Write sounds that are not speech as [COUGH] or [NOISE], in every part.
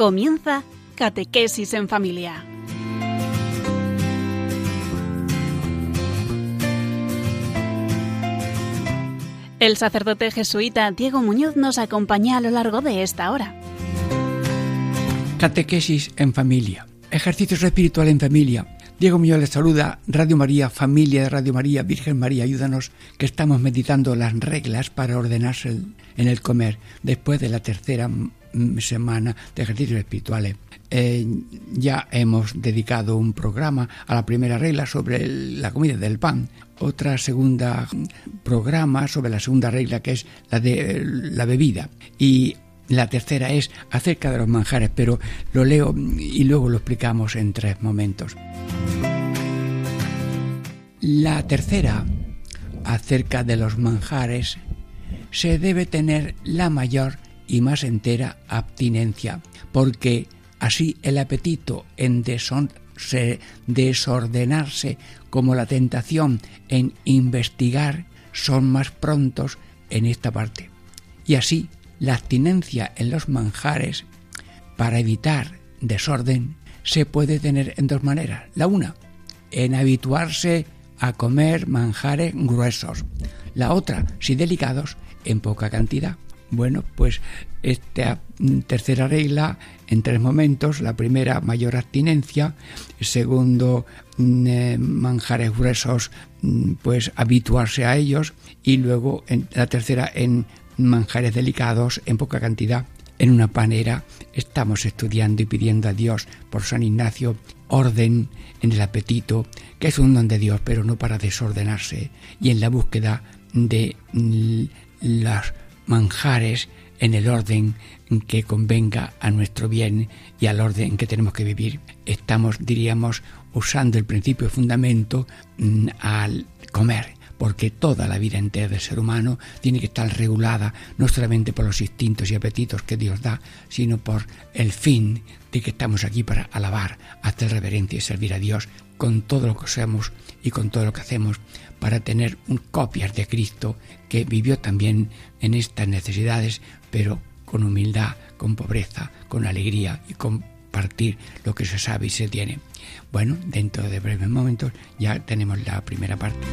Comienza Catequesis en Familia. El sacerdote jesuita Diego Muñoz nos acompaña a lo largo de esta hora. Catequesis en familia. Ejercicios espiritual en familia. Diego Muñoz les saluda, Radio María, familia de Radio María, Virgen María, ayúdanos, que estamos meditando las reglas para ordenarse en el comer después de la tercera semana de ejercicios espirituales. Eh, ya hemos dedicado un programa a la primera regla sobre la comida del pan, otra segunda programa sobre la segunda regla que es la de la bebida y la tercera es acerca de los manjares, pero lo leo y luego lo explicamos en tres momentos. La tercera, acerca de los manjares, se debe tener la mayor y más entera abstinencia, porque así el apetito en desordenarse como la tentación en investigar son más prontos en esta parte. Y así la abstinencia en los manjares para evitar desorden se puede tener en dos maneras. La una, en habituarse a comer manjares gruesos. La otra, si delicados, en poca cantidad. Bueno, pues esta tercera regla en tres momentos. La primera, mayor abstinencia. Segundo, mm, eh, manjares gruesos, mm, pues habituarse a ellos. Y luego en, la tercera, en manjares delicados, en poca cantidad. En una panera estamos estudiando y pidiendo a Dios por San Ignacio orden en el apetito, que es un don de Dios, pero no para desordenarse, y en la búsqueda de mm, las manjares en el orden que convenga a nuestro bien y al orden que tenemos que vivir. Estamos, diríamos, usando el principio de fundamento mm, al comer, porque toda la vida entera del ser humano tiene que estar regulada no solamente por los instintos y apetitos que Dios da, sino por el fin de que estamos aquí para alabar, hacer reverencia y servir a Dios con todo lo que somos y con todo lo que hacemos para tener un copias de Cristo que vivió también en estas necesidades, pero con humildad, con pobreza, con alegría y compartir lo que se sabe y se tiene. Bueno, dentro de breves momentos ya tenemos la primera parte.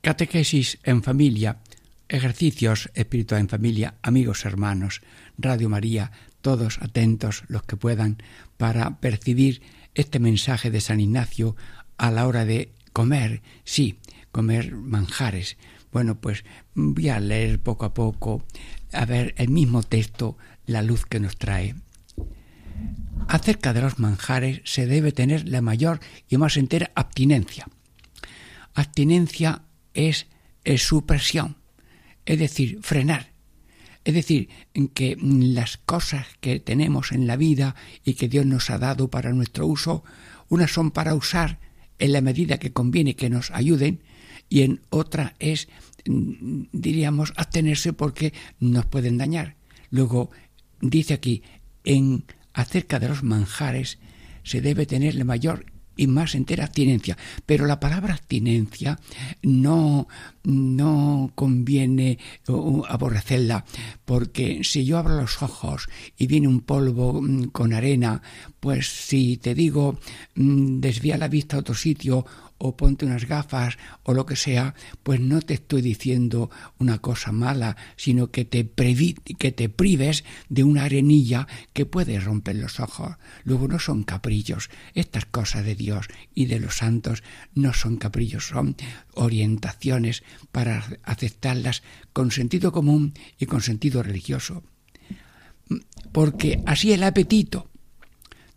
Catequesis en familia, ejercicios espirituales en familia, amigos hermanos, Radio María, todos atentos los que puedan para percibir este mensaje de San Ignacio a la hora de comer, sí, comer manjares. Bueno, pues voy a leer poco a poco, a ver el mismo texto, la luz que nos trae. Acerca de los manjares se debe tener la mayor y más entera abstinencia. Abstinencia es, supresión, es decir, frenar. Es decir, que las cosas que tenemos en la vida y que Dios nos ha dado para nuestro uso, unas son para usar en la medida que conviene que nos ayuden y en otra es, diríamos, abstenerse porque nos pueden dañar. Luego dice aquí, en acerca de los manjares se debe tener la mayor y más entera abstinencia. Pero la palabra abstinencia no, no conviene aborrecerla, porque si yo abro los ojos y viene un polvo mm, con arena, pues si te digo mm, desvía la vista a otro sitio o ponte unas gafas o lo que sea, pues no te estoy diciendo una cosa mala, sino que te, que te prives de una arenilla que puede romper los ojos. Luego no son caprillos. Estas cosas de Dios y de los santos no son caprillos, son orientaciones para aceptarlas con sentido común y con sentido religioso. Porque así el apetito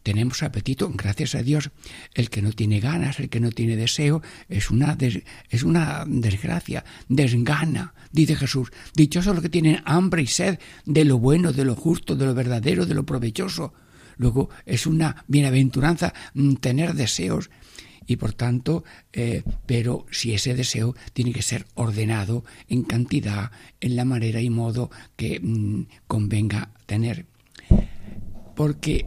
tenemos apetito, gracias a Dios. El que no tiene ganas, el que no tiene deseo, es una, es una desgracia, desgana, dice Jesús. Dichosos los que tienen hambre y sed de lo bueno, de lo justo, de lo verdadero, de lo provechoso. Luego es una bienaventuranza mm, tener deseos y por tanto, eh, pero si ese deseo tiene que ser ordenado en cantidad, en la manera y modo que mm, convenga tener. Porque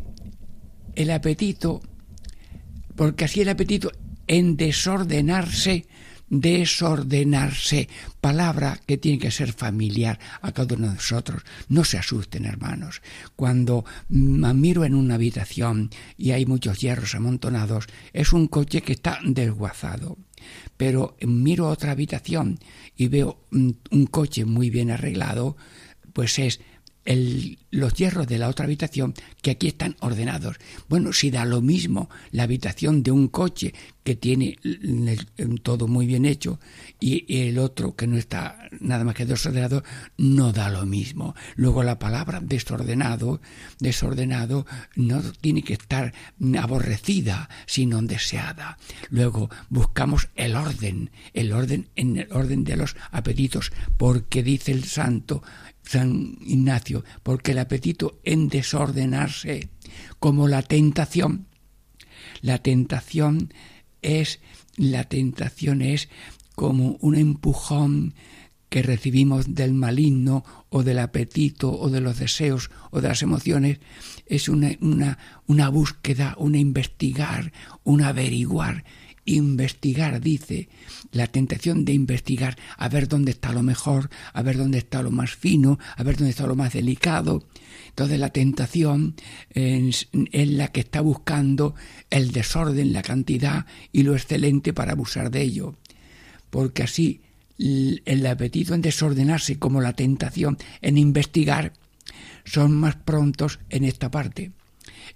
el apetito, porque así el apetito en desordenarse desordenarse, palabra que tiene que ser familiar a cada uno de nosotros. No se asusten, hermanos. Cuando miro en una habitación y hay muchos hierros amontonados, es un coche que está desguazado. Pero miro otra habitación y veo un coche muy bien arreglado, pues es los hierros de la otra habitación que aquí están ordenados. Bueno, si da lo mismo la habitación de un coche que tiene todo muy bien hecho y el otro que no está nada más que desordenado, no da lo mismo. Luego la palabra desordenado, desordenado no tiene que estar aborrecida, sino deseada. Luego buscamos el orden, el orden en el orden de los apetitos, porque dice el santo, San Ignacio, porque el apetito en desordenarse, como la tentación, la tentación es la tentación es como un empujón que recibimos del maligno o del apetito o de los deseos o de las emociones, es una, una, una búsqueda, un investigar, un averiguar investigar, dice, la tentación de investigar, a ver dónde está lo mejor, a ver dónde está lo más fino, a ver dónde está lo más delicado. Entonces la tentación es, la que está buscando el desorden, la cantidad y lo excelente para abusar de ello. Porque así el apetito en desordenarse como la tentación en investigar son más prontos en esta parte.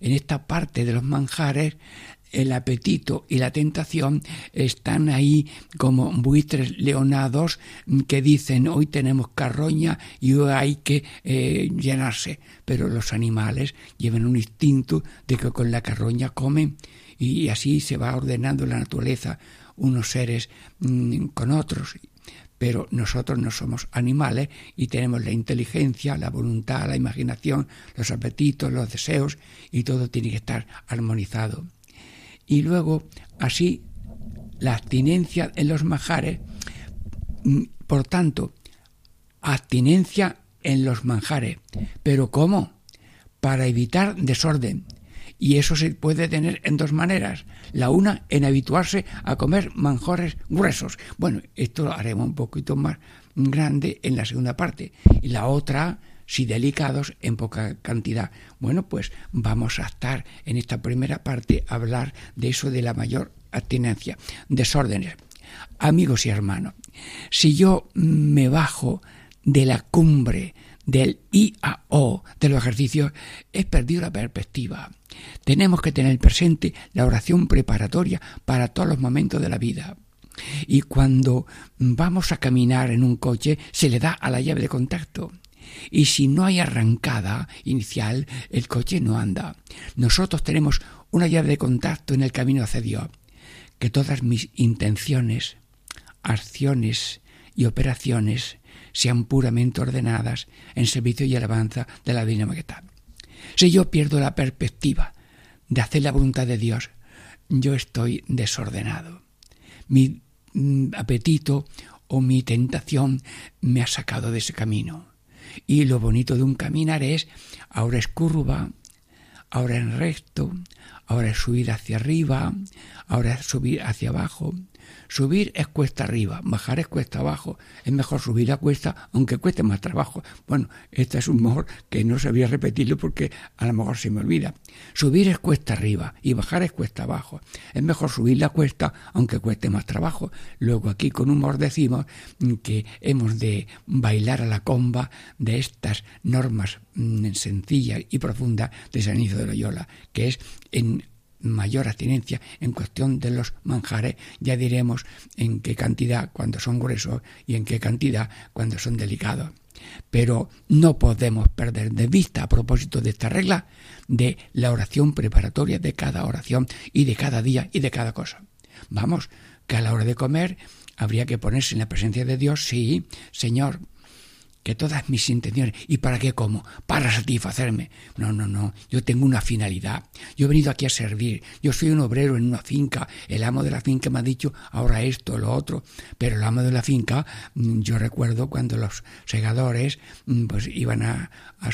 En esta parte de los manjares el apetito y la tentación están ahí como buitres leonados que dicen hoy tenemos carroña y hoy hay que eh, llenarse. Pero los animales llevan un instinto de que con la carroña comen y así se va ordenando la naturaleza unos seres mm, con otros. Pero nosotros no somos animales y tenemos la inteligencia, la voluntad, la imaginación, los apetitos, los deseos y todo tiene que estar armonizado y luego así la abstinencia en los manjares, mm, por tanto, abstinencia en los manjares. ¿Pero cómo? Para evitar desorden. Y eso se puede tener en dos maneras. La una, en habituarse a comer manjares gruesos. Bueno, esto lo haremos un poquito más grande en la segunda parte. Y la otra, si delicados en poca cantidad. Bueno, pues vamos a estar en esta primera parte a hablar de eso de la mayor abstinencia, desórdenes. Amigos y hermanos, si yo me bajo de la cumbre del IAO de los ejercicios, he perdido la perspectiva. Tenemos que tener presente la oración preparatoria para todos los momentos de la vida. Y cuando vamos a caminar en un coche, se le da a la llave de contacto y si no hay arrancada inicial, el coche no anda. Nosotros tenemos una llave de contacto en el camino hacia Dios, que todas mis intenciones, acciones y operaciones sean puramente ordenadas en servicio y alabanza de la Divina Majestad. Si yo pierdo la perspectiva de hacer la voluntad de Dios, yo estoy desordenado. Mi mm, apetito o mi tentación me ha sacado de ese camino. Y lo bonito de un caminar es, ahora es curva, ahora es recto, ahora es subir hacia arriba, ahora es subir hacia abajo, Subir es cuesta arriba, bajar es cuesta abajo. Es mejor subir a cuesta, aunque cueste más trabajo. Bueno, este es un mejor que no sabía repetirlo porque a lo mejor se me olvida. Subir es cuesta arriba y bajar es cuesta abajo. Es mejor subir la cuesta, aunque cueste más trabajo. Luego aquí con humor decimos que hemos de bailar a la comba de estas normas mm, sencillas y profundas de San Isidro de Loyola, que es en mayor abstinencia en cuestión de los manjares, ya diremos en qué cantidad cuando son gruesos y en qué cantidad cuando son delicados. Pero no podemos perder de vista a propósito de esta regla de la oración preparatoria de cada oración y de cada día y de cada cosa. Vamos, que a la hora de comer habría que ponerse en la presencia de Dios, sí, Señor, que todas mis intenciones, ¿y para qué como? Para satisfacerme. No, no, no, yo tengo una finalidad. Yo he venido aquí a servir. Yo soy un obrero en una finca. El amo de la finca me ha dicho ahora esto, lo otro. Pero el amo de la finca, mm, yo recuerdo cuando los segadores mm, pues iban a, a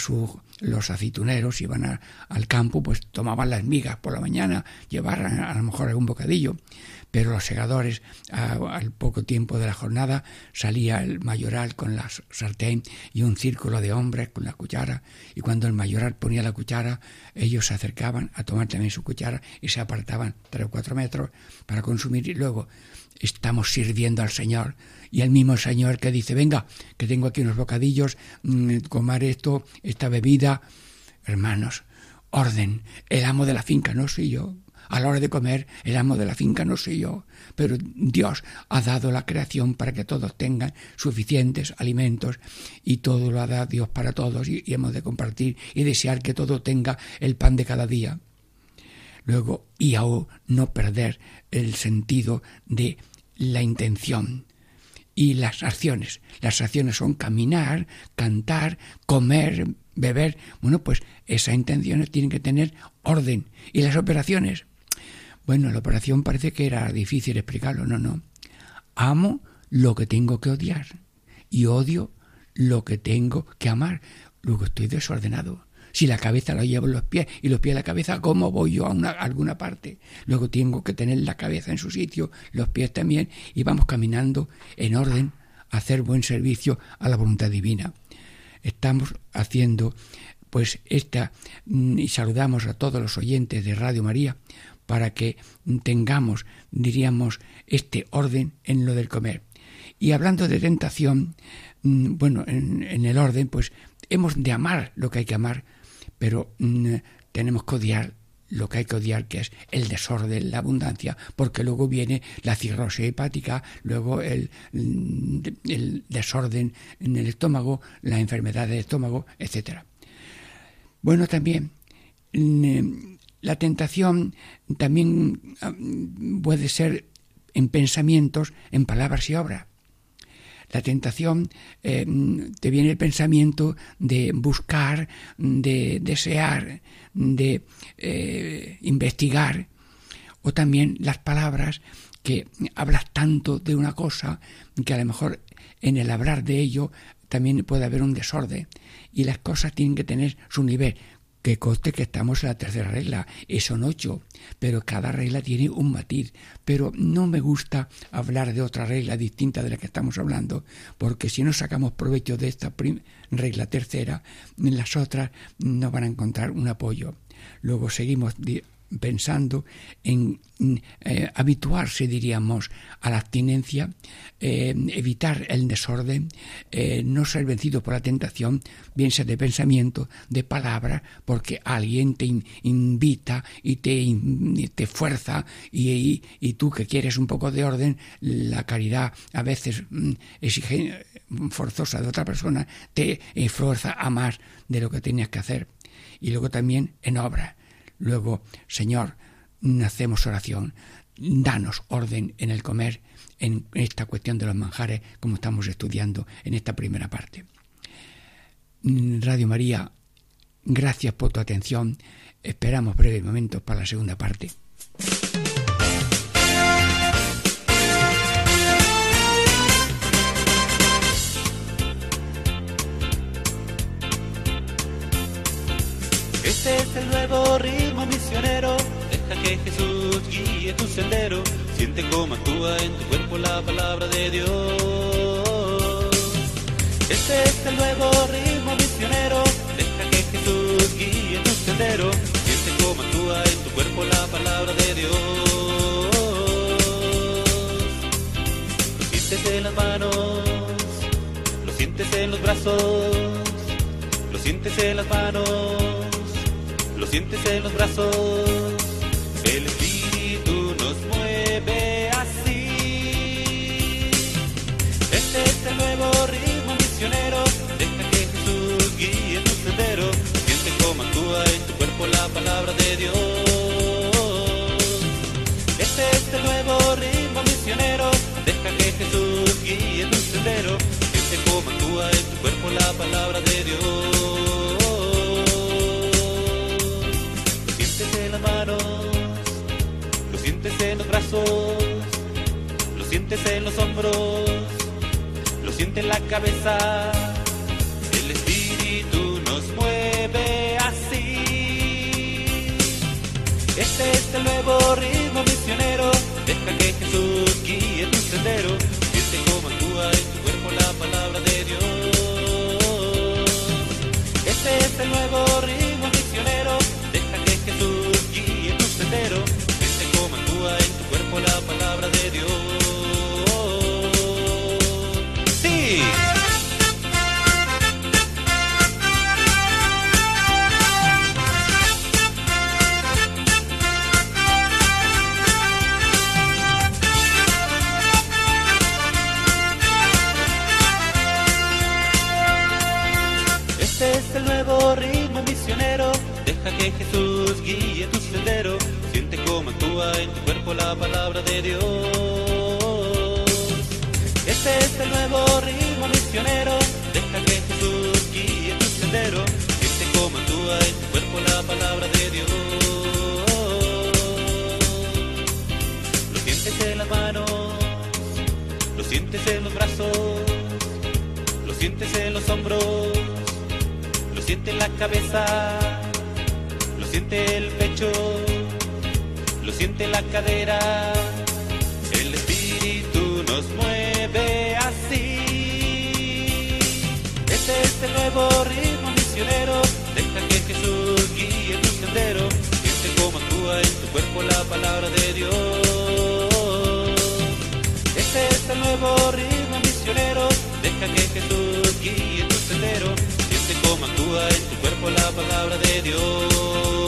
los aceituneros iban al campo, pues tomaban las migas por la mañana, llevaran a, lo mejor algún bocadillo, pero los segadores al poco tiempo de la jornada salía el mayoral con la sartén y un círculo de hombres con la cuchara y cuando el mayoral ponía la cuchara ellos se acercaban a tomar también su cuchara y se apartaban tres o cuatro metros para consumir y luego estamos sirviendo al Señor y el mismo Señor que dice, venga, que tengo aquí unos bocadillos, mm, comer esto, esta bebida. Hermanos, orden, el amo de la finca no soy yo. A la hora de comer, el amo de la finca no soy yo, pero Dios ha dado la creación para que todos tengan suficientes alimentos y todo lo ha dado Dios para todos y, y hemos de compartir y desear que todo tenga el pan de cada día. Luego, y aún no perder el sentido de la intención y las acciones. Las acciones son caminar, cantar, comer, beber. Bueno, pues esas intenciones tienen que tener orden. ¿Y las operaciones? Bueno, la operación parece que era difícil explicarlo. No, no. Amo lo que tengo que odiar y odio lo que tengo que amar. Luego estoy desordenado. Si la cabeza la llevo en los pies y los pies en la cabeza, ¿cómo voy yo a, una, alguna parte? Luego tengo que tener la cabeza en su sitio, los pies también, y vamos caminando en orden a hacer buen servicio a la voluntad divina. Estamos haciendo pues esta mm, y saludamos a todos los oyentes de Radio María para que tengamos, diríamos, este orden en lo del comer. Y hablando de tentación, mm, bueno, en, el orden, pues hemos de amar lo que hay que amar, pero mm, tenemos que odiar lo que hay que odiar, que es el desorden, la abundancia, porque luego viene la cirrosis hepática, luego el, mm, el desorden en el estómago, la enfermedad del estómago, etc. Bueno, también la tentación también puede ser en pensamientos, en palabras y obras. La tentación eh, te viene el pensamiento de buscar, de desear, de eh, investigar, o también las palabras que hablas tanto de una cosa que a lo mejor en el hablar de ello también puede haber un desorden y las cosas tienen que tener su nivel que coste que estamos en la tercera regla, y son ocho, pero cada regla tiene un matiz. Pero no me gusta hablar de otra regla distinta de la que estamos hablando, porque si no sacamos provecho de esta regla tercera, las otras no van a encontrar un apoyo. Luego seguimos pensando en eh, habituarse, diríamos, a la abstinencia, eh, evitar el desorden, eh, no ser vencido por la tentación, bien sea de pensamiento, de palabra, porque alguien te invita y te, te fuerza y, y, tú que quieres un poco de orden, la caridad a veces mm, exige forzosa de otra persona, te fuerza a más de lo que tenías que hacer. Y luego también en obra Luego, Señor, hacemos oración, danos orden en el comer, en esta cuestión de los manjares, como estamos estudiando en esta primera parte. Radio María, gracias por tu atención. Esperamos breves momentos para la segunda parte. Este misionero. Deja que Jesús guíe tu sendero. Siente cómo actúa en tu cuerpo la palabra de Dios. Este es el nuevo ritmo misionero. Deja que Jesús guíe tu sendero. Siente cómo actúa en tu cuerpo la palabra de Dios. Lo sientes en las manos, lo sientes en los brazos, lo sientes en las manos lo sientes en los brazos, el espíritu nos mueve así. Este es el nuevo ritmo misionero, deja que Jesús guíe tu sendero, siente cómo actúa en tu cuerpo la palabra de Dios. Este es el nuevo ritmo misionero, deja que Jesús guíe tu sendero, siente cómo actúa en tu cuerpo la palabra de Dios. Lo sientes en los hombros, lo sientes en la cabeza. El Espíritu nos mueve así. Este es el nuevo ritmo misionero. Deja que Jesús guíe tu sendero. Siente cómo actúa en tu cuerpo la palabra de Dios. Este es el nuevo ritmo Sí. Este es el nuevo ritmo misionero. Deja que Jesús guíe tu sendero. En tu cuerpo la palabra de Dios. Este es el nuevo ritmo misionero. Deja que Jesús guíe tu sendero. Siente cómo actúa en tu cuerpo la palabra de Dios. Lo sientes en las manos, lo sientes en los brazos, lo sientes en los hombros lo siente en la cabeza, lo siente el pecho, siente en la cadera. El espíritu nos mueve así. Este es el nuevo ritmo misionero. Deja que Jesús guíe tu sendero. Siente cómo actúa en tu cuerpo la palabra de Dios. Este es el nuevo ritmo misionero. Deja que Jesús guíe tu sendero. Siente cómo actúa en tu cuerpo la palabra de Dios.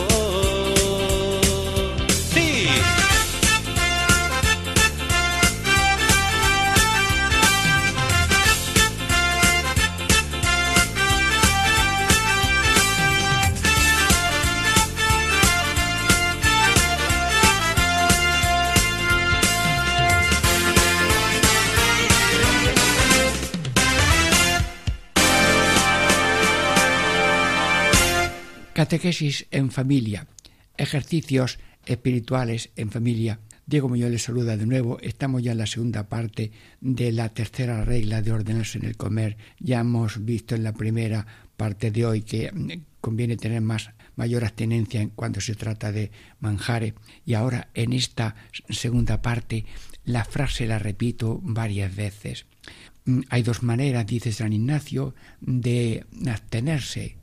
Catequesis en familia, ejercicios espirituales en familia. Diego Muñoz les saluda de nuevo. Estamos ya en la segunda parte de la tercera regla de ordenarse en el comer. Ya hemos visto en la primera parte de hoy que mm, conviene tener más mayor abstenencia en cuando se trata de manjares. Y ahora en esta segunda parte la frase la repito varias veces. Mm, Hay dos maneras, dice San Ignacio, de abstenerse.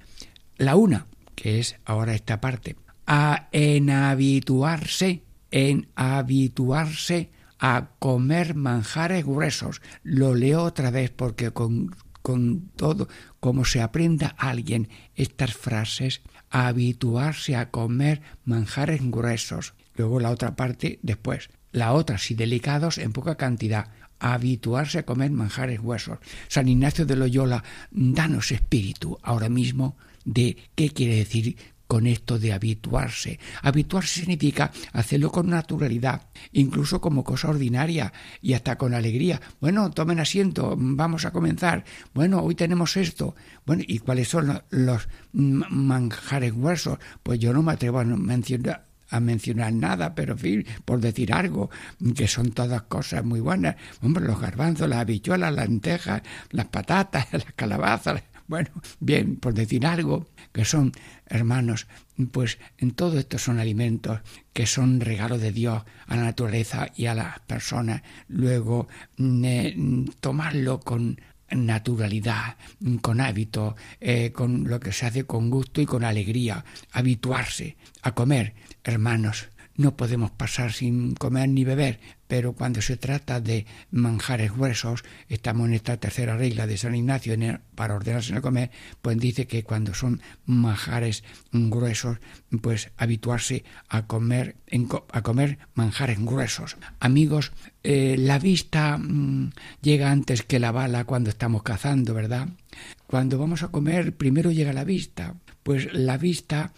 La una, que es ahora esta parte, a en habituarse, en habituarse a comer manjares gruesos. Lo leo otra vez porque con, con todo, como se aprenda a alguien estas frases, a habituarse a comer manjares gruesos. Luego la otra parte después. La otra, si delicados, en poca cantidad a habituarse a comer manjares huesos. San Ignacio de Loyola, danos espíritu ahora mismo de qué quiere decir con esto de habituarse. Habituarse significa hacerlo con naturalidad, incluso como cosa ordinaria y hasta con alegría. Bueno, tomen asiento, vamos a comenzar. Bueno, hoy tenemos esto. Bueno, ¿y cuáles son los, manjares huesos? Pues yo no me atrevo a mencionar a mencionar nada, pero en fin, por decir algo, que son todas cosas muy buenas. Hombre, los garbanzos, las habichuelas, las lentejas, las patatas, [LAUGHS] las calabazas, bueno, bien, por decir algo, que son, hermanos, pues en todo esto son alimentos que son regalo de Dios a la naturaleza y a las personas. Luego, eh, tomarlo con naturalidad, con hábito, eh, con lo que se hace con gusto y con alegría, habituarse a comer. Hermanos, no podemos pasar sin comer ni beber, pero cuando se trata de manjares gruesos, estamos en esta tercera regla de San Ignacio para ordenarse en el comer, pues dice que cuando son manjares gruesos, pues habituarse a comer, a comer manjares gruesos. Amigos, eh, la vista mmm, llega antes que la bala cuando estamos cazando, ¿verdad? Cuando vamos a comer, primero llega la vista. Pues la vista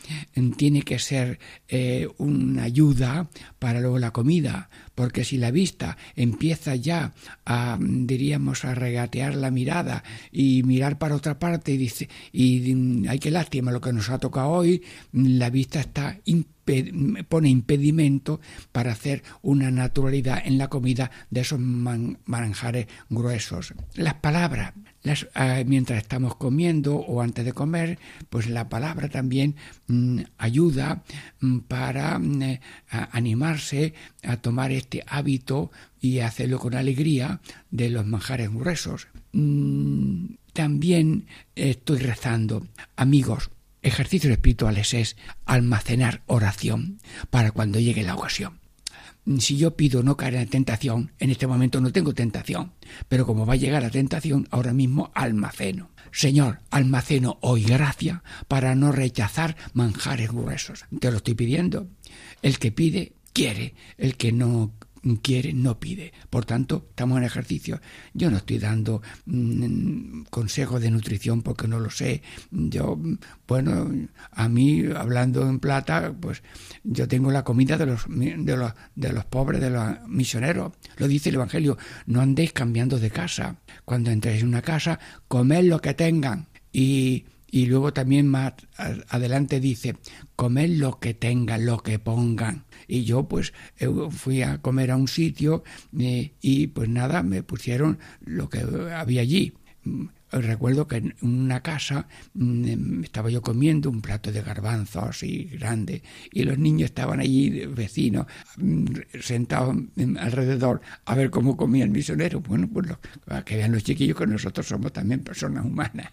tiene que ser eh, una ayuda para luego la comida, porque si la vista empieza ya a, diríamos, a regatear la mirada y mirar para otra parte y dice, y mm, hay que lástima lo que nos ha tocado hoy, la vista está pone impedimento para hacer una naturalidad en la comida de esos manjares gruesos. Las palabras, Ah, mientras estamos comiendo o antes de comer, pues la palabra también mm, ayuda mm, para mm, eh, animarse a tomar este hábito y hacerlo con alegría de los manjares gruesos. también estoy rezando, amigos, ejercicios espirituales es almacenar oración para cuando llegue la ocasión si yo pido no caer en tentación, en este momento no tengo tentación, pero como va a llegar la tentación, ahora mismo almaceno. Señor, almaceno hoy gracia para no rechazar manjares gruesos. Te lo estoy pidiendo. El que pide, quiere. El que no quiere, no pide. Por tanto, estamos en ejercicio. Yo no estoy dando mm, consejos de nutrición porque no lo sé. Yo, bueno, a mí, hablando en plata, pues yo tengo la comida de los, de los, de los pobres, de los misioneros. Lo dice el Evangelio, no andéis cambiando de casa. Cuando entréis en una casa, comed lo que tengan. Y y luego también más adelante dice, comed lo que tengan, lo que pongan. Y yo pues fui a comer a un sitio eh, y pues nada, me pusieron lo que había allí recuerdo que en una casa mm, estaba yo comiendo un plato de garbanzos así grande y los niños estaban allí vecinos mm, sentados alrededor a ver cómo comía el misionero. Bueno, pues que vean los chiquillos que nosotros somos también personas humanas.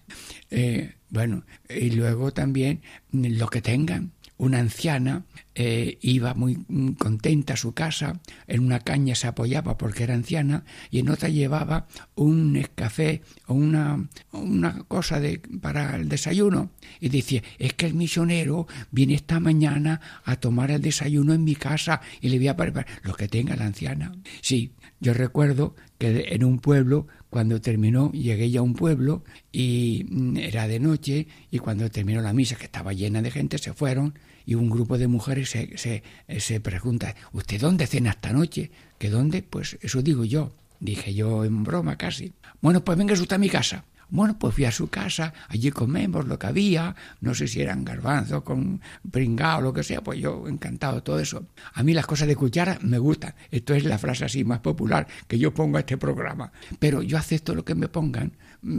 Eh, bueno, y luego también mm, lo que tengan una anciana eh, iba muy contenta a su casa, en una caña se apoyaba porque era anciana y en otra llevaba un café o una, una cosa de, para el desayuno. Y decía, es que el misionero viene esta mañana a tomar el desayuno en mi casa y le voy a preparar lo que tenga la anciana. Sí, yo recuerdo que en un pueblo, cuando terminó, llegué ya a un pueblo y mm, era de noche y cuando terminó la misa, que estaba llena de gente, se fueron y un grupo de mujeres se, se, se pregunta, ¿usted dónde cena esta noche? ¿Que dónde? Pues eso digo yo. Dije yo en broma casi. Bueno, pues venga usted a mi casa. Bueno, pues fui a su casa, allí comemos lo que había, no sé si eran garbanzos con pringao lo que sea, pues yo encantado todo eso. A mí las cosas de cuchara me gustan, esto es la frase así más popular que yo pongo a este programa, pero yo acepto lo que me pongan,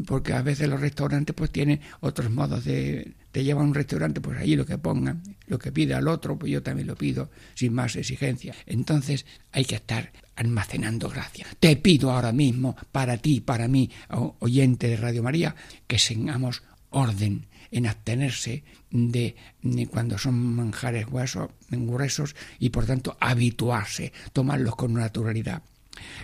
porque a veces los restaurantes pues tienen otros modos de, te llevan a un restaurante, pues allí lo que pongan, lo que pida al otro, pues yo también lo pido, sin más exigencia. Entonces hay que estar almacenando gracia. Te pido ahora mismo, para ti, para mí, oyente de Radio María, que tengamos orden en abstenerse de, cuando son manjares huesos, gruesos y por tanto habituarse, tomarlos con naturalidad.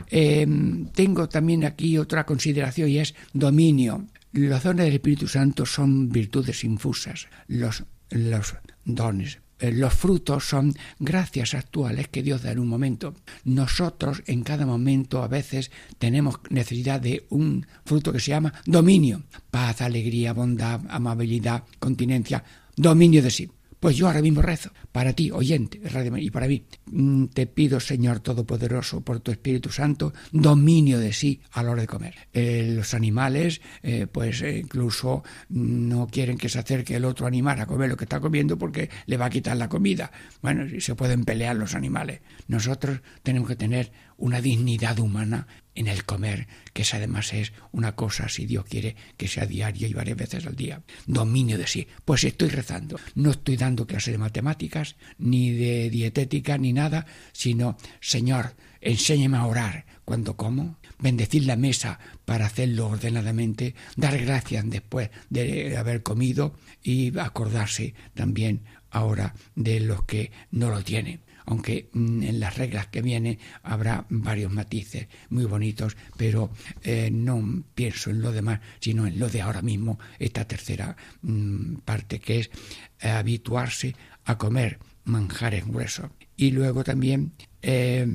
Em, tengo también aquí otra consideración y es dominio. Los dones del Espíritu Santo son virtudes infusas, los, los dones. Eh, los frutos son gracias actuales que Dios da en un momento. Nosotros en cada momento a veces tenemos necesidad de un fruto que se llama dominio. Paz, alegría, bondad, amabilidad, continencia, dominio de sí. Pues yo ahora mismo rezo para ti, oyente, y para mí. Mm, te pido, Señor Todopoderoso, por tu Espíritu Santo, dominio de sí a la hora de comer. Eh, los animales, eh, pues eh, incluso no quieren que se acerque el otro animal a comer lo que está comiendo porque le va a quitar la comida. Bueno, se pueden pelear los animales. Nosotros tenemos que tener una dignidad humana en el comer, que además es una cosa, si Dios quiere, que sea diario y varias veces al día. Dominio de sí. Pues estoy rezando. No estoy dando clase de matemáticas, ni de dietética, ni nada, sino, Señor, enséñame a orar cuando como, bendecir la mesa para hacerlo ordenadamente, dar gracias después de haber comido y acordarse también ahora de los que no lo tienen aunque mm, en las reglas que vienen habrá varios matices muy bonitos, pero eh, no pienso en lo demás, sino en lo de ahora mismo, esta tercera mm, parte, que es eh, habituarse a comer manjares gruesos. Y luego también eh,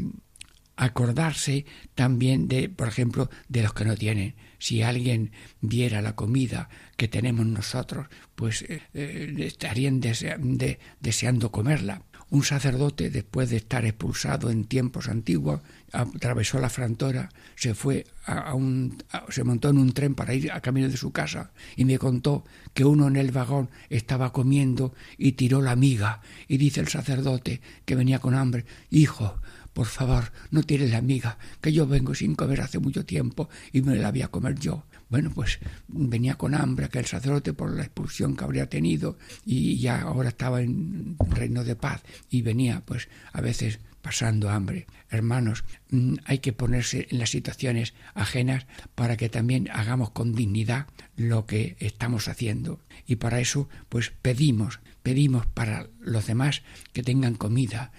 acordarse también de, por ejemplo, de los que no tienen. Si alguien viera la comida que tenemos nosotros, pues estarían deseando comerla un sacerdote, después de estar expulsado en tiempos antiguos, atravesó la frontera, se fue a, un, se montó en un tren para ir a camino de su casa y me contó que uno en el vagón estaba comiendo y tiró la miga y dice el sacerdote que venía con hambre, hijo, por favor, no tires la miga, que yo vengo sin comer hace mucho tiempo y me la voy a comer yo. Bueno, pues venía con hambre aquel sacerdote por la expulsión que habría tenido y ya ahora estaba en reino de paz y venía pues a veces pasando hambre. Hermanos, mm, hay que ponerse en las situaciones ajenas para que también hagamos con dignidad lo que estamos haciendo. Y para eso, pues pedimos, pedimos para los demás que tengan comida,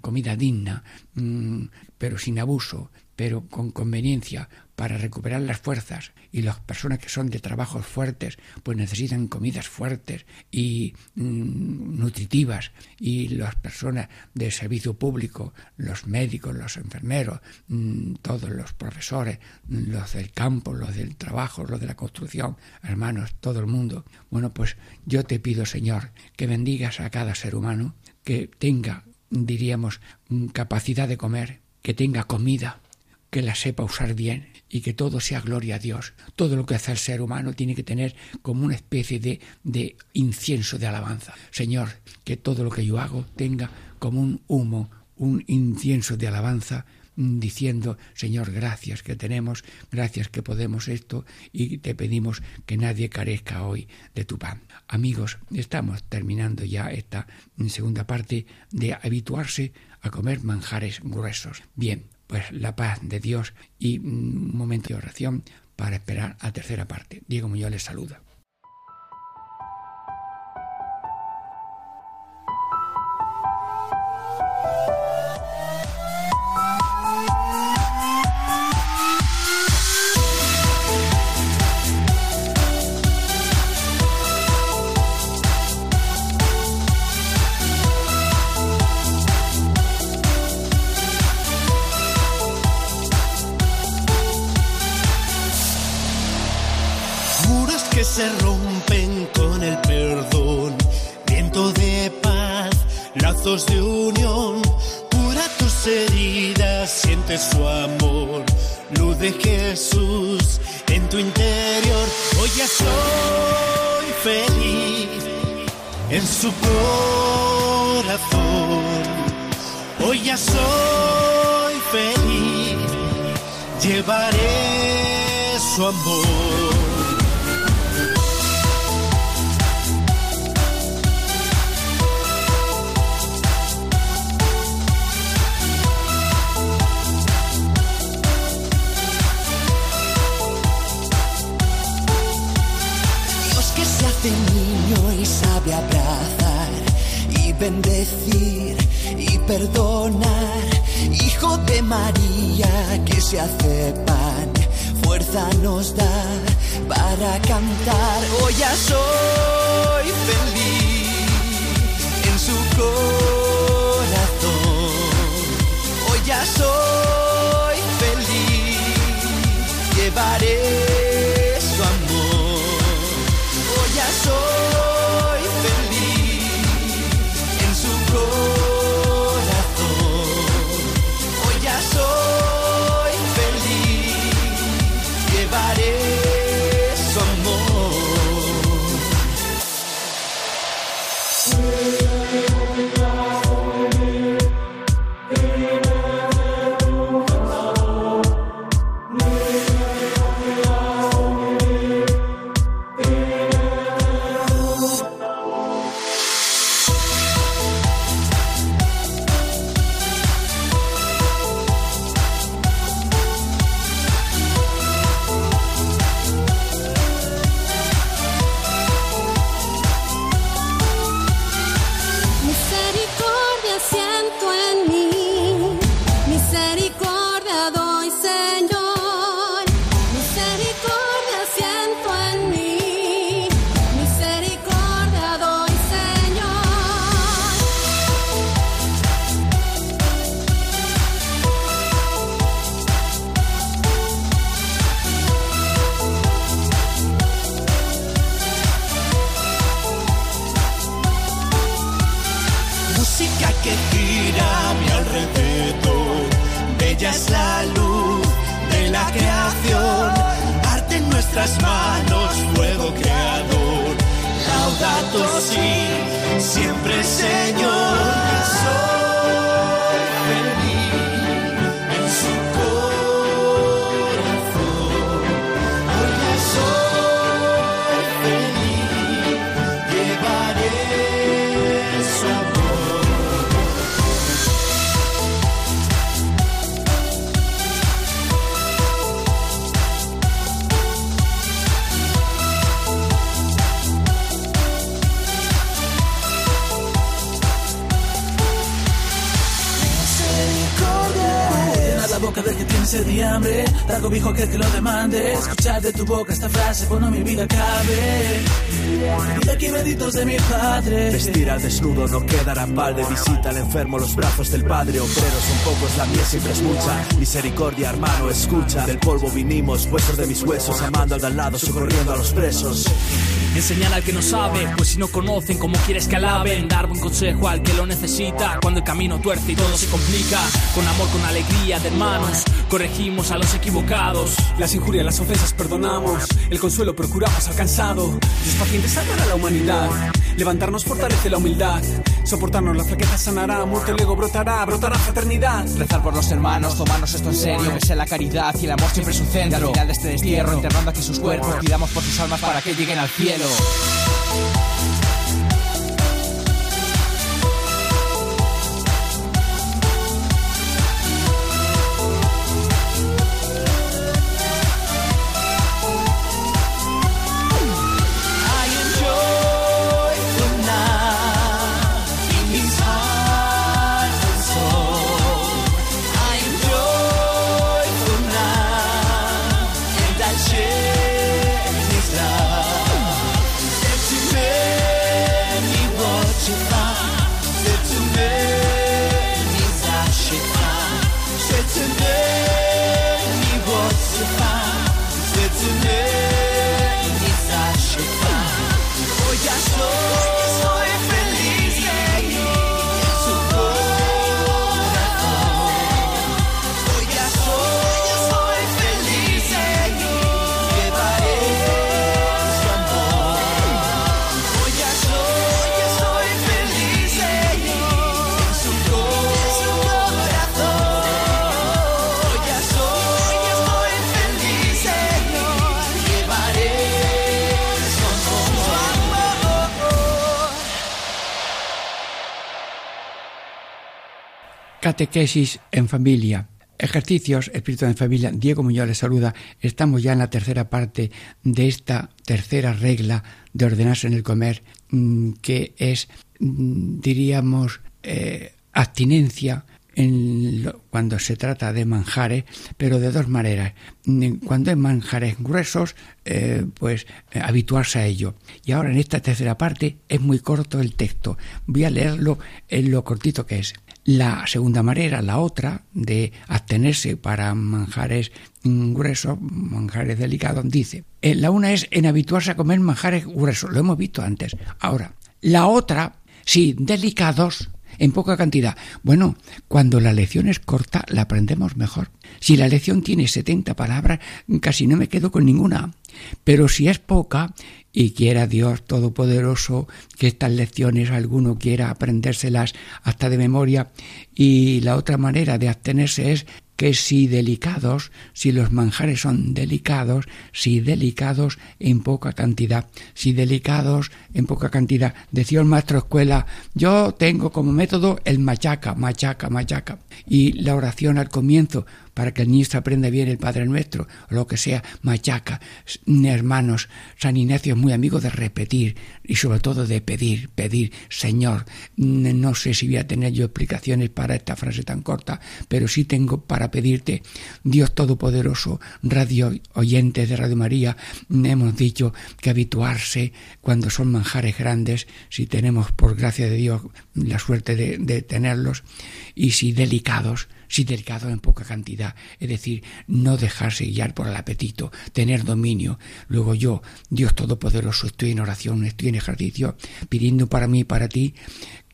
comida digna, mm, pero sin abuso, pero con conveniencia para recuperar las fuerzas. Y las personas que son de trabajos fuertes pues necesitan comidas fuertes y mm, nutritivas. Y las personas de servicio público los médicos los enfermeros mm, todos los profesores los del campo los del trabajo los de la construcción hermanos todo el mundo. Bueno pues yo te pido señor que bendigas a cada ser humano que tenga diríamos capacidad de comer que tenga comida que la sepa usar bien y que todo sea gloria a Dios. Todo lo que hace el ser humano tiene que tener como una especie de, de incienso de alabanza. Señor, que todo lo que yo hago tenga como un humo, un incienso de alabanza diciendo, Señor, gracias que tenemos, gracias que podemos esto y te pedimos que nadie carezca hoy de tu pan. Amigos, estamos terminando ya esta segunda parte de habituarse a comer manjares gruesos. Bien, pues la paz de Dios y un momento de oración para esperar a tercera parte. Diego Muñoz les saluda. Se rompen con el perdón. Viento de paz, lazos de unión. Cura tus heridas, siente su amor. Luz de Jesús en tu interior. Hoy ya soy feliz en su corazón. Hoy ya soy feliz. Llevaré su amor. Abrazar y bendecir y perdonar. Hijo de María que se hace pan, fuerza nos da para cantar. Hoy ya soy feliz en su corazón. Hoy ya soy feliz, llevaré sed y hambre, da cobijo aquel que lo demande. Escuchar de tu boca esta frase cuando mi vida cabe. Y aquí benditos de mi padre. Vestir al desnudo no quedará de Visita al enfermo los brazos del padre. Obreros son pocos, la mía siempre es mucha. Misericordia, hermano, escucha. Del polvo vinimos, huesos de mis huesos. Amando al de al lado, socorriendo a los presos. Enseñar al que no sabe, pues si no conocen, ¿cómo quieres que alaben? Dar buen consejo al que lo necesita, cuando el camino tuerce y todo se complica. Con amor, con alegría de hermanos, corregimos a los equivocados. Las injurias, las ofensas perdonamos, el consuelo procuramos alcanzado. Dios paciente salvará a la humanidad, levantarnos fortalece la humildad. Soportarnos la flaqueza sanará, muerte luego brotará, brotará fraternidad. Rezar por los hermanos, tomarnos esto en serio, que sea la caridad y el amor siempre su centro. al final de este destierro, enterrando aquí sus cuerpos, pidamos por sus almas para que lleguen al cielo. Catequesis en familia. Ejercicios, Espíritu en familia. Diego Muñoz les saluda. Estamos ya en la tercera parte de esta tercera regla de ordenarse en el comer, mm, que es, mm, diríamos, eh, abstinencia en cuando se trata de manjares, pero de dos maneras. Mm, cuando hay manjares gruesos, eh, pues eh, habituarse a ello. Y ahora en esta tercera parte es muy corto el texto. Voy a leerlo en lo cortito que es. La segunda manera, la otra, de abstenerse para manjares gruesos, manjares delicados, dice, eh, la una es en habituarse a comer manjares gruesos, lo hemos visto antes. Ahora, la otra, sí, delicados, en poca cantidad. Bueno, cuando la lección es corta, la aprendemos mejor. Si la lección tiene 70 palabras, casi no me quedo con ninguna. Pero si es poca, y quiera Dios Todopoderoso que estas lecciones alguno quiera aprendérselas hasta de memoria, y la otra manera de abstenerse es que si delicados, si los manjares son delicados, si delicados en poca cantidad, si delicados en poca cantidad. Decía el maestro escuela, yo tengo como método el machaca, machaca, machaca. Y la oración al comienzo, para que el niño aprenda bien el Padre Nuestro, o lo que sea, machaca. Hermanos, San Ignacio es muy amigo de repetir y sobre todo de pedir, pedir, Señor. No sé si voy a tener yo explicaciones para esta frase tan corta, pero sí tengo para pedirte, Dios Todopoderoso, radio oyentes de Radio María, hemos dicho que habituarse cuando son manjares grandes, si tenemos por gracia de Dios la suerte de, de tenerlos, y si delicados, si delicado en poca cantidad, es decir, no dejarse guiar por el apetito, tener dominio. Luego yo, Dios Todopoderoso, estoy en oración, estoy en ejercicio, pidiendo para mí y para ti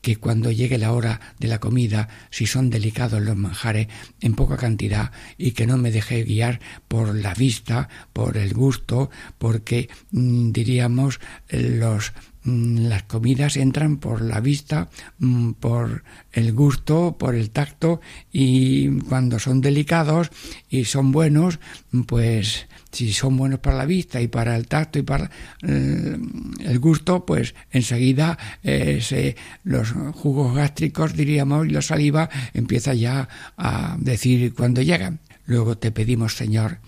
que cuando llegue la hora de la comida, si son delicados los manjares, en poca cantidad y que no me deje guiar por la vista, por el gusto, porque mm, diríamos los las comidas entran por la vista, mm, por el gusto, por el tacto y cuando son delicados y son buenos, pues si son buenos para la vista y para el tacto y para eh, el gusto, pues enseguida eh, los jugos gástricos, diríamos, y la saliva empieza ya a decir cuando llegan. Luego te pedimos, Señor,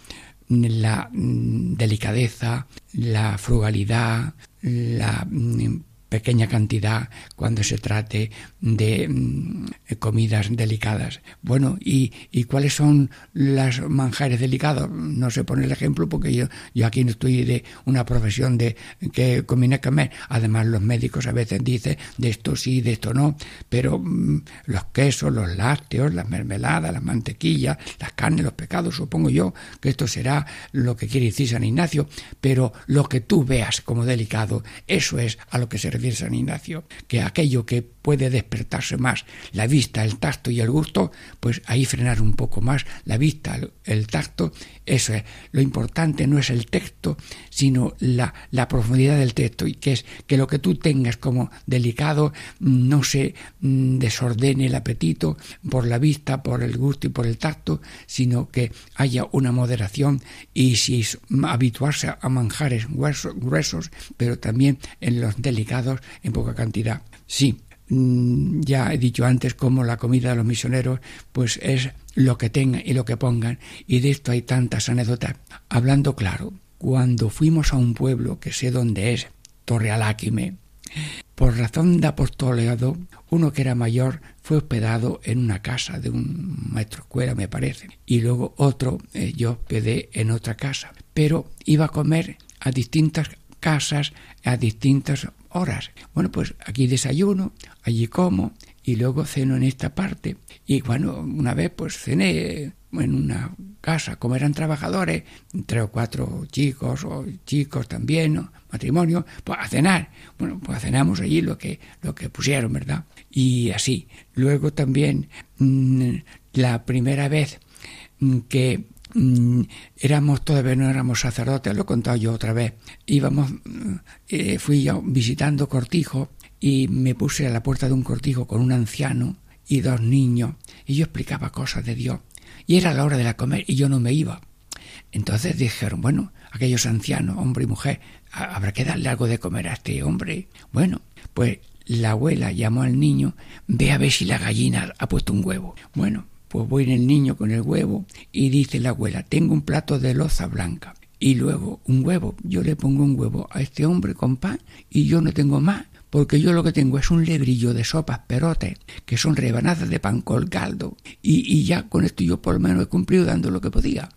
la mm, delicadeza, la frugalidad, la mm, pequeña cantidad cuando se trate de mm, comidas delicadas. Bueno, ¿y, ¿y, cuáles son las manjares delicados? No sé poner el ejemplo porque yo, yo aquí no estoy de una profesión de que conviene comer. Además, los médicos a veces dicen de esto sí, de esto no, pero mm, los quesos, los lácteos, las mermeladas, las mantequillas, las carnes, los pecados, supongo yo que esto será lo que quiere decir San Ignacio, pero lo que tú veas como delicado, eso es a lo que se refiere San Ignacio, que aquello que puede despertarse más la vista, el tacto y el gusto, pues ahí frenar un poco más la vista, el, tacto, eso es. Lo importante no es el texto, sino la, la profundidad del texto, y que es que lo que tú tengas como delicado no se mm, desordene el apetito por la vista, por el gusto y por el tacto, sino que haya una moderación y si habituarse a manjares gruesos, pero también en los delicados en poca cantidad. Sí, Mm, ya he dicho antes cómo la comida de los misioneros pues es lo que tengan y lo que pongan. Y de esto hay tantas anécdotas. Hablando claro cuando fuimos a un pueblo que sé dónde es Torrealáquime por razón de apostolado uno que era mayor fue hospedado en una casa de un maestro escuela me parece y luego otro eh, yo hospedé en otra casa. Pero iba a comer a distintas casas a distintas horas. Bueno, pues aquí desayuno, allí como y luego ceno en esta parte. Y bueno, una vez pues cené en una casa, como eran trabajadores, tres o cuatro chicos o chicos también, matrimonio, pues a cenar. Bueno, pues cenamos allí lo que, lo que pusieron, ¿verdad? Y así. Luego también mm, la primera vez mm, que éramos todavía no éramos sacerdotes, lo he contado yo otra vez. Íbamos, mm, eh, fui visitando cortijo y me puse a la puerta de un cortijo con un anciano y dos niños y yo explicaba cosas de Dios. Y era la hora de la comer y yo no me iba. Entonces dijeron, bueno, aquellos ancianos, hombre y mujer, habrá que darle algo de comer a este hombre. Bueno, pues la abuela llamó al niño, ve a ver si la gallina ha puesto un huevo. Bueno, pues voy en el niño con el huevo y dice la abuela, tengo un plato de loza blanca y luego un huevo. Yo le pongo un huevo a este hombre con pan y yo no tengo más, porque yo lo que tengo es un lebrillo de sopas perotes, que son rebanadas de pan con caldo, y, y ya con esto yo por lo menos he cumplido dando lo que podía.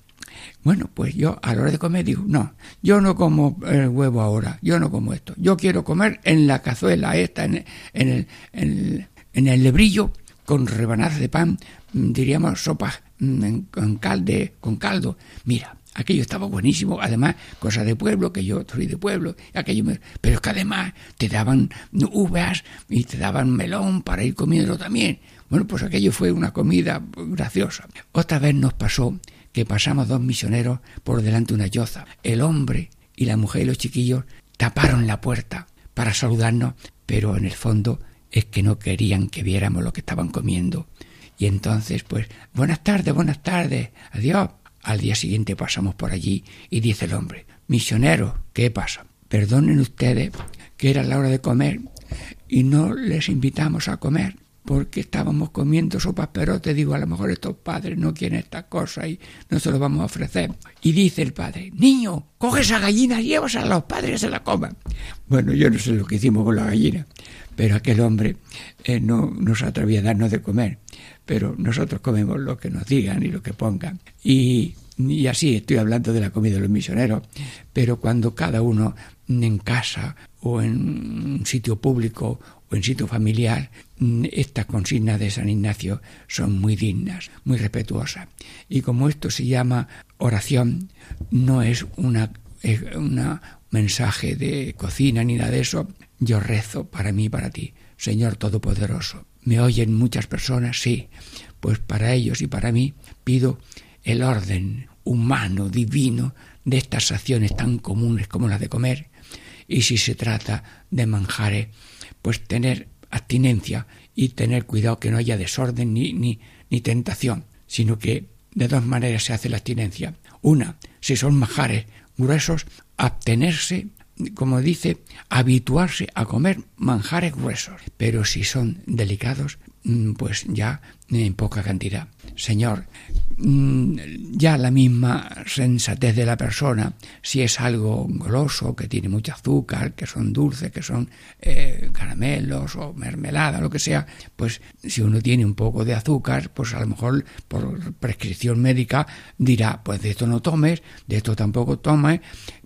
Bueno, pues yo a la hora de comer digo, no, yo no como el huevo ahora, yo no como esto, yo quiero comer en la cazuela esta, en, en, el, en, en el lebrillo, con rebanadas de pan diríamos, sopas mm, con, con caldo. Mira, aquello estaba buenísimo, además, cosa de pueblo, que yo soy de pueblo, aquello pero es que además te daban uvas y te daban melón para ir comiendo también. Bueno, pues aquello fue una comida graciosa. Otra vez nos pasó que pasamos dos misioneros por delante de una yoza. El hombre y la mujer y los chiquillos taparon la puerta para saludarnos, pero en el fondo es que no querían que viéramos lo que estaban comiendo y entonces, pues, buenas tardes, buenas tardes, adiós. Al día siguiente pasamos por allí y dice el hombre, misionero, ¿qué pasa? Perdonen ustedes que era la hora de comer y no les invitamos a comer porque estábamos comiendo sopas pero te digo, a lo mejor estos padres no quieren estas cosas y no se lo vamos a ofrecer. Y dice el padre, niño, coge esa gallina y llévasela a los padres, se la coman. Bueno, yo no sé lo que hicimos con la gallina, pero aquel hombre eh, no nos atrevía a darnos de comer pero nosotros comemos lo que nos digan y lo que pongan. Y, así estoy hablando de la comida de los misioneros, pero cuando cada uno en casa o en un sitio público o en sitio familiar, estas consignas de San Ignacio son muy dignas, muy respetuosas. Y como esto se llama oración, no es una mensaje de cocina ni nada de eso, yo rezo para mí y para ti. Señor Todopoderoso. ¿Me oyen muchas personas? Sí. Pues para ellos y para mí pido el orden humano, divino, de estas acciones tan comunes como las de comer. Y si se trata de manjares, pues tener abstinencia y tener cuidado que no haya desorden ni, ni, ni tentación, sino que de dos maneras se hace la abstinencia. Una, si son manjares gruesos, abstenerse, como dice, habituarse a comer manjares gruesos. Pero si son delicados, mm, pues ya en poca cantidad. Señor, mm, ya la misma sensatez de la persona, si es algo goloso, que tiene mucho azúcar, que son dulces, que son eh, caramelos o mermelada, lo que sea, pues si uno tiene un poco de azúcar, pues a lo mejor por prescripción médica dirá, pues de esto no tomes, de esto tampoco tomes,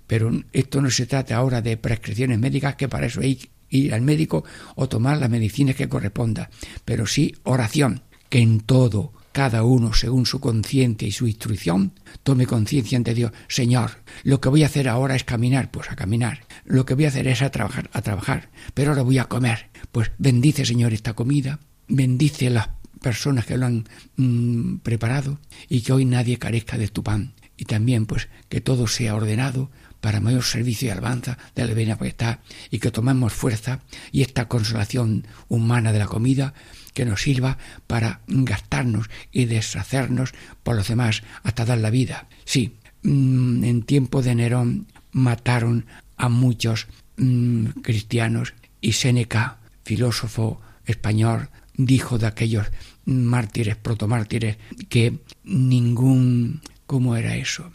pero esto no se trata ahora de prescripciones médicas, que para eso hay que ir al médico o tomar las medicinas que corresponda, pero sí oración, que en todo, cada uno según su conciencia y su instrucción, tome conciencia ante Dios. Señor, lo que voy a hacer ahora es caminar, pues a caminar. Lo que voy a hacer es a trabajar, a trabajar. Pero ahora voy a comer. Pues bendice, Señor, esta comida. Bendice las personas que lo han mm, preparado y que hoy nadie carezca de tu pan. Y también, pues, que todo sea ordenado para mayor servicio y alabanza de la divina está y que tomemos fuerza y esta consolación humana de la comida que nos sirva para gastarnos y deshacernos por los demás hasta dar la vida. Sí, mm, en tiempo de Nerón mataron a muchos mm, cristianos y Séneca, filósofo español, dijo de aquellos mártires, protomártires, que ningún, ¿cómo era eso?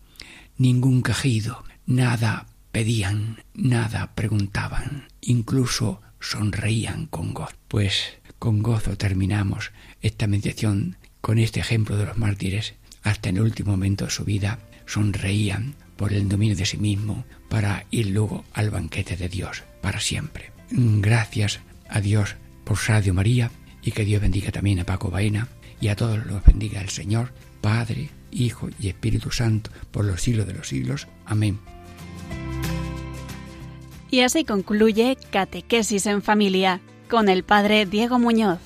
Ningún quejido, Nada pedían, nada preguntaban, incluso sonreían con gozo. Pues con gozo terminamos esta meditación con este ejemplo de los mártires. Hasta en el último momento de su vida sonreían por el dominio de sí mismo para ir luego al banquete de Dios para siempre. Gracias a Dios por Radio María y que Dios bendiga también a Paco Baena y a todos los bendiga el Señor, Padre, Hijo y Espíritu Santo por los siglos de los siglos. Amén. Y así concluye Catequesis en Familia con el Padre Diego Muñoz.